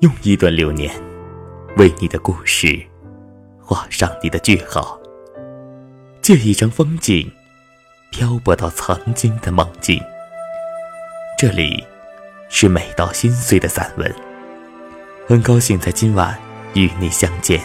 用一段流年，为你的故事画上你的句号。借一张风景，漂泊到曾经的梦境。这里是美到心碎的散文，很高兴在今晚与你相见。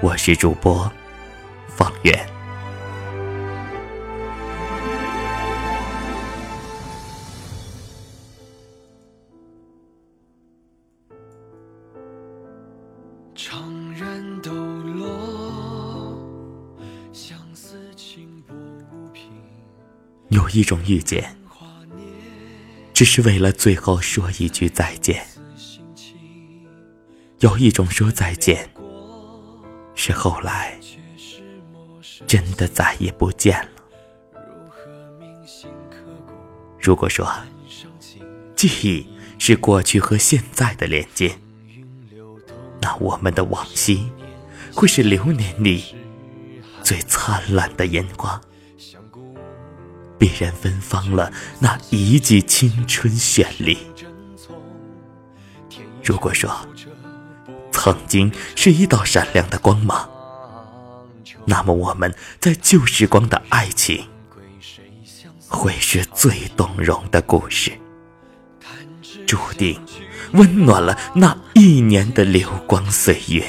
我是主播方圆。有一种遇见，只是为了最后说一句再见；有一种说再见，是后来真的再也不见了。如果说记忆是过去和现在的连接，那我们的往昔会是流年里最灿烂的烟花。必然芬芳了那一季青春绚丽。如果说曾经是一道闪亮的光芒，那么我们在旧时光的爱情，会是最动容的故事，注定温暖了那一年的流光岁月。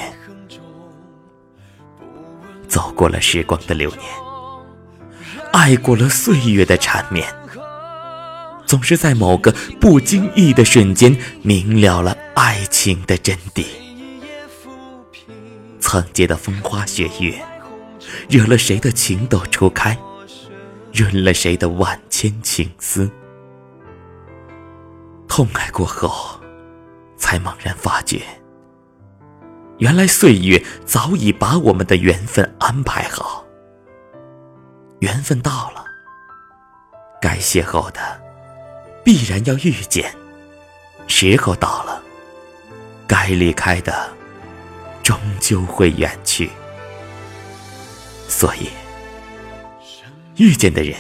走过了时光的流年。爱过了岁月的缠绵，总是在某个不经意的瞬间明了了爱情的真谛。曾经的风花雪月，惹了谁的情窦初开，润了谁的万千情思。痛爱过后，才猛然发觉，原来岁月早已把我们的缘分安排好。缘分到了，该邂逅的必然要遇见；时候到了，该离开的终究会远去。所以，遇见的人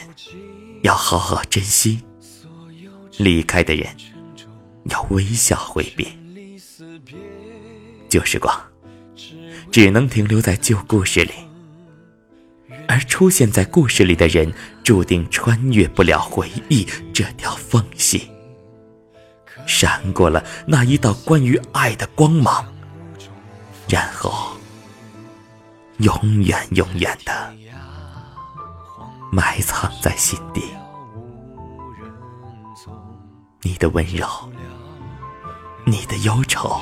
要好好珍惜，离开的人要微笑挥别。旧时光只能停留在旧故事里。而出现在故事里的人，注定穿越不了回忆这条缝隙，闪过了那一道关于爱的光芒，然后永远永远的埋藏在心底。你的温柔，你的忧愁，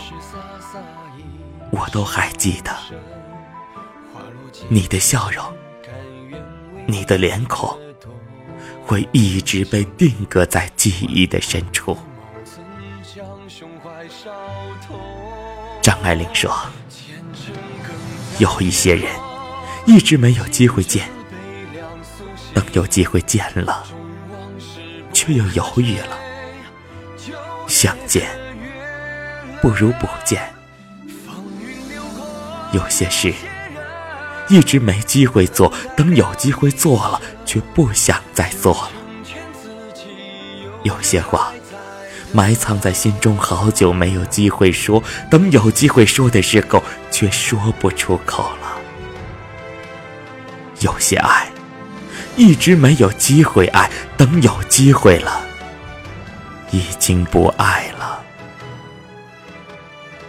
我都还记得。你的笑容。你的脸孔会一直被定格在记忆的深处。张爱玲说：“有一些人一直没有机会见，等有机会见了，却又犹豫了。相见不如不见。有些事。”一直没机会做，等有机会做了，却不想再做了。有些话埋藏在心中好久没有机会说，等有机会说的时候，却说不出口了。有些爱一直没有机会爱，等有机会了，已经不爱了。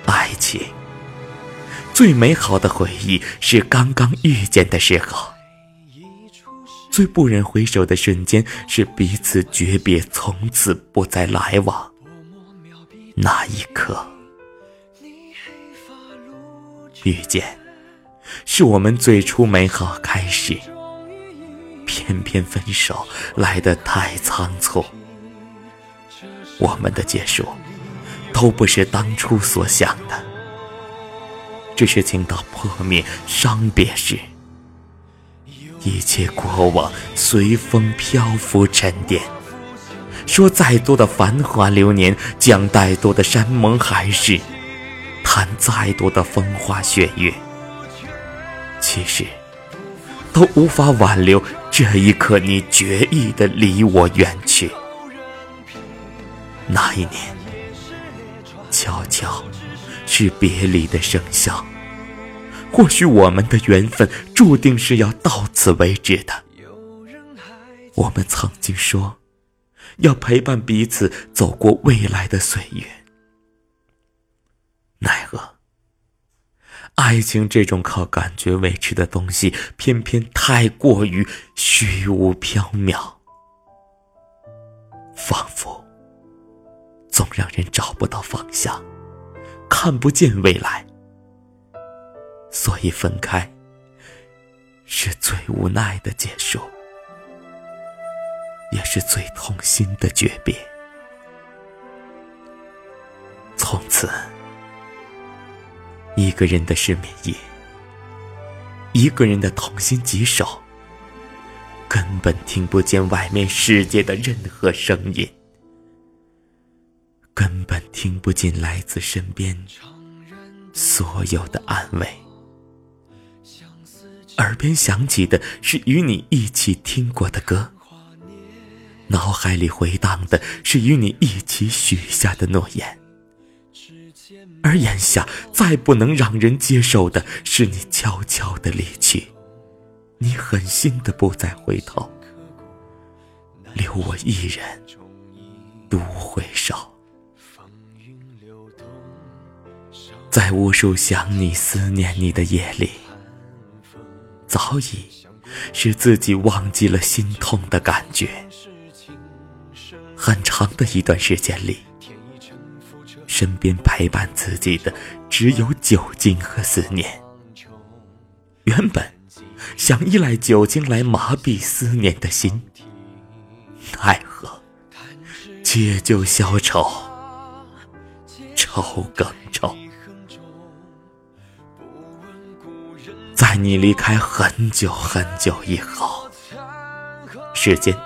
爱情。最美好的回忆是刚刚遇见的时候，最不忍回首的瞬间是彼此诀别，从此不再来往。那一刻，遇见是我们最初美好开始，偏偏分手来得太仓促。我们的结束，都不是当初所想的。只是情到破灭、伤别时，一切过往随风漂浮沉淀。说再多的繁华流年，讲再多的山盟海誓，谈再多的风花雪月，其实都无法挽留这一刻你决意的离我远去。那一年，悄悄。是别离的笙箫。或许我们的缘分注定是要到此为止的。我们曾经说，要陪伴彼此走过未来的岁月。奈何，爱情这种靠感觉维持的东西，偏偏太过于虚无缥缈，仿佛总让人找不到方向，看不见未来。所以分开，是最无奈的结束，也是最痛心的诀别。从此，一个人的失眠夜，一个人的痛心疾首，根本听不见外面世界的任何声音，根本听不进来自身边所有的安慰。耳边响起的是与你一起听过的歌，脑海里回荡的是与你一起许下的诺言，而眼下再不能让人接受的是你悄悄的离去，你狠心的不再回头，留我一人独回首，在无数想你、思念你的夜里。早已使自己忘记了心痛的感觉。很长的一段时间里，身边陪伴自己的只有酒精和思念。原本想依赖酒精来麻痹思念的心，奈何借酒消愁，愁更愁。你离开很久很久以后，时间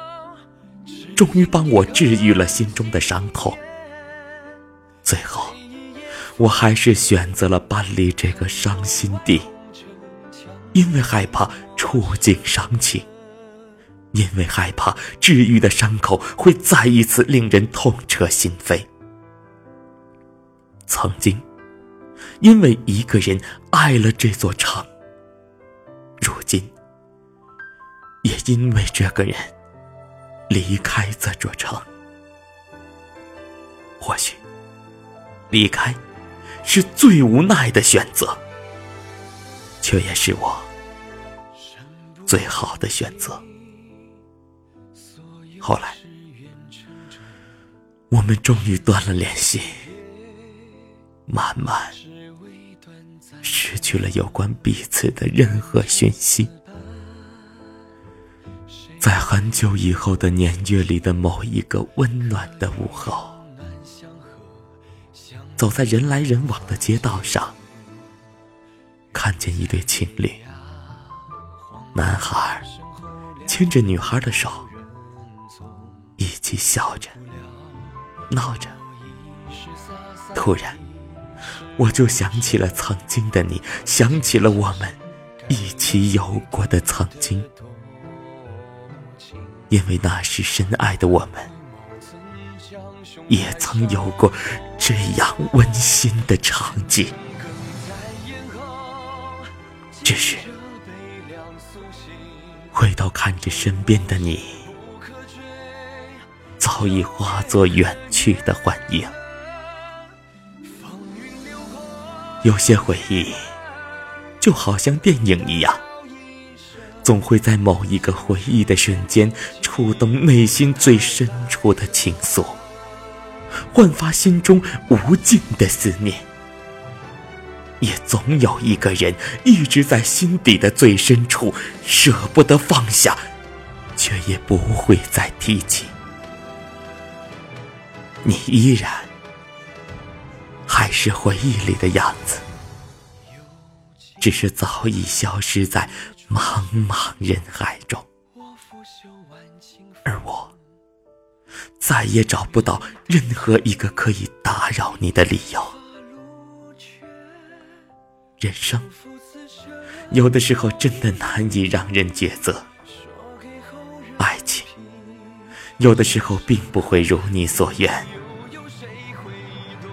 终于帮我治愈了心中的伤痛。最后，我还是选择了搬离这个伤心地，因为害怕触景伤情，因为害怕治愈的伤口会再一次令人痛彻心扉。曾经，因为一个人爱了这座城。因为这个人离开这座城。或许，离开是最无奈的选择，却也是我最好的选择。后来，我们终于断了联系，慢慢。失去了有关彼此的任何讯息，在很久以后的年月里的某一个温暖的午后，走在人来人往的街道上，看见一对情侣，男孩牵着女孩的手，一起笑着、闹着，突然。我就想起了曾经的你，想起了我们一起有过的曾经，因为那时深爱的我们，也曾有过这样温馨的场景。只是回头看着身边的你，早已化作远去的幻影。有些回忆，就好像电影一样，总会在某一个回忆的瞬间，触动内心最深处的情愫，焕发心中无尽的思念。也总有一个人，一直在心底的最深处，舍不得放下，却也不会再提起。你依然。还是回忆里的样子，只是早已消失在茫茫人海中，而我再也找不到任何一个可以打扰你的理由。人生有的时候真的难以让人抉择，爱情有的时候并不会如你所愿。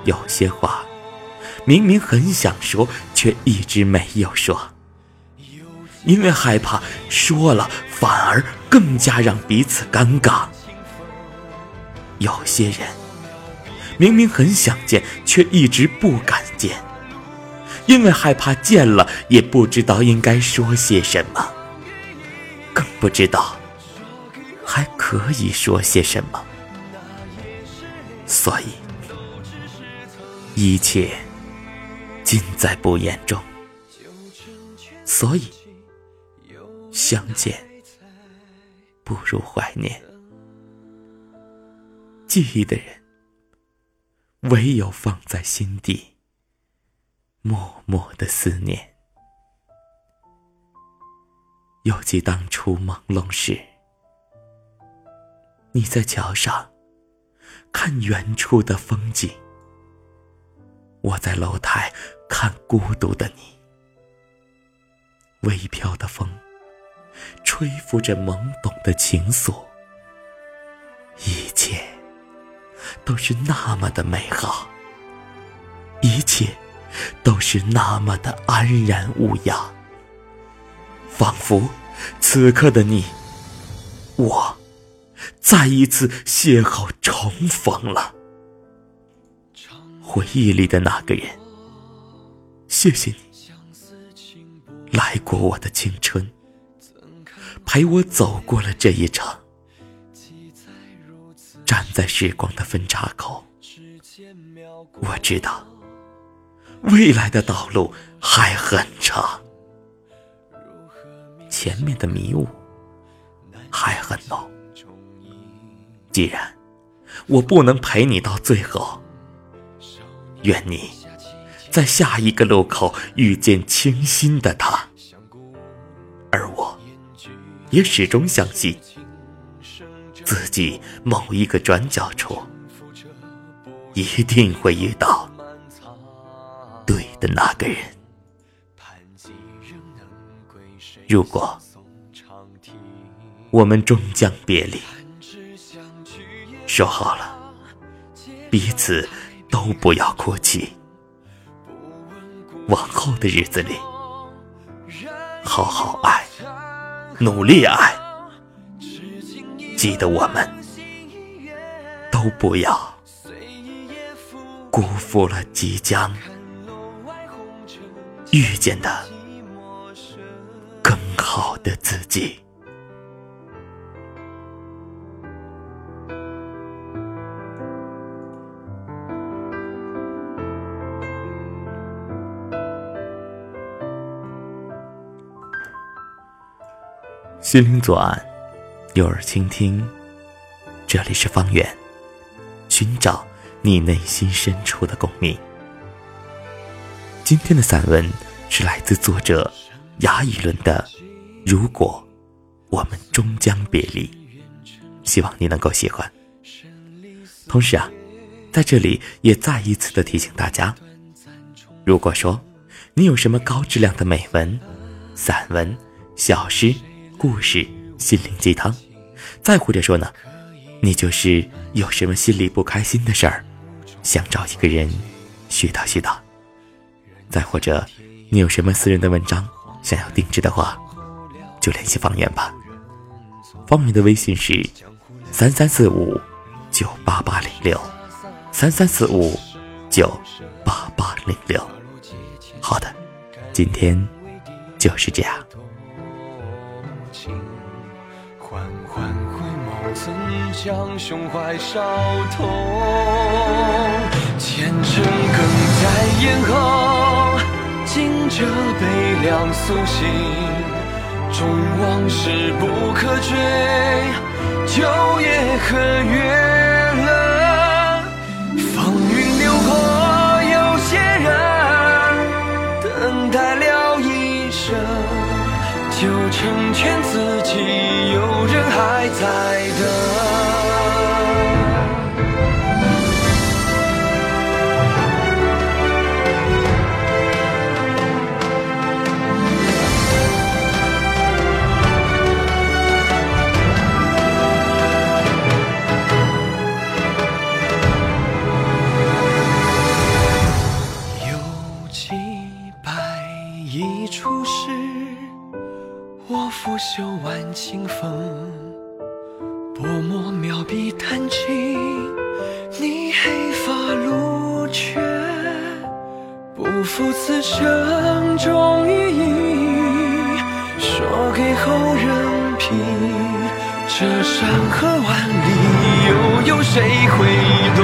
有些话，明明很想说，却一直没有说，因为害怕说了反而更加让彼此尴尬。有些人明明很想见，却一直不敢见，因为害怕见了也不知道应该说些什么，更不知道还可以说些什么，所以一切。尽在不言中，所以相见不如怀念。记忆的人，唯有放在心底，默默的思念。犹记当初朦胧时，你在桥上看远处的风景。我在楼台看孤独的你，微飘的风，吹拂着懵懂的情愫，一切都是那么的美好，一切都是那么的安然无恙，仿佛此刻的你，我再一次邂逅重逢了。回忆里的那个人，谢谢你来过我的青春，陪我走过了这一场。站在时光的分岔口，我知道未来的道路还很长，前面的迷雾还很浓。既然我不能陪你到最后。愿你在下一个路口遇见倾心的他，也始终相信，自己某一个转角处，一定会遇到对的那个人。如果我们终将别离，说好了，彼此。都不要哭泣，往后的日子里，好好爱，努力爱，记得我们。都不要。辜负了即将遇见的更好的自己。心灵左岸，有耳倾听。这里是方圆，寻找你内心深处的共鸣。今天的散文是来自作者牙以伦的《如果我们终将别离》，希望你能够喜欢。同时啊，在这里也再一次的提醒大家：如果说你有什么高质量的美文、散文、小诗，故事、心灵鸡汤，再或者说呢，你就是有什么心里不开心的事儿，想找一个人絮叨絮叨；再或者你有什么私人的文章想要定制的话，就联系方圆吧。方圆的微信是三三四五九八八零六三三四五九八八零六。好的，今天就是这样。将胸怀烧痛，前尘更在咽喉，惊蛰悲凉苏醒，终往事不可追，秋夜和月冷，风云流过，有些人等待了一生，就成全自己，有人还在。等生中意义，说给后人听。这山河万里，又有谁会懂？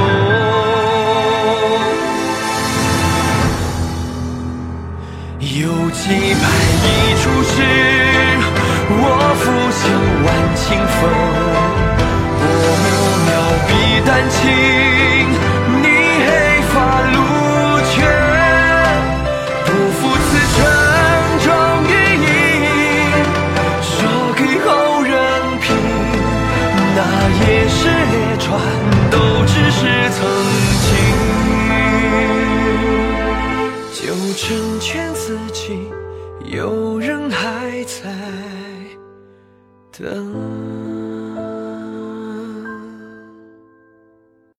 有几百亿出世，我拂袖挽清风，薄墨描笔丹青，有人还在等。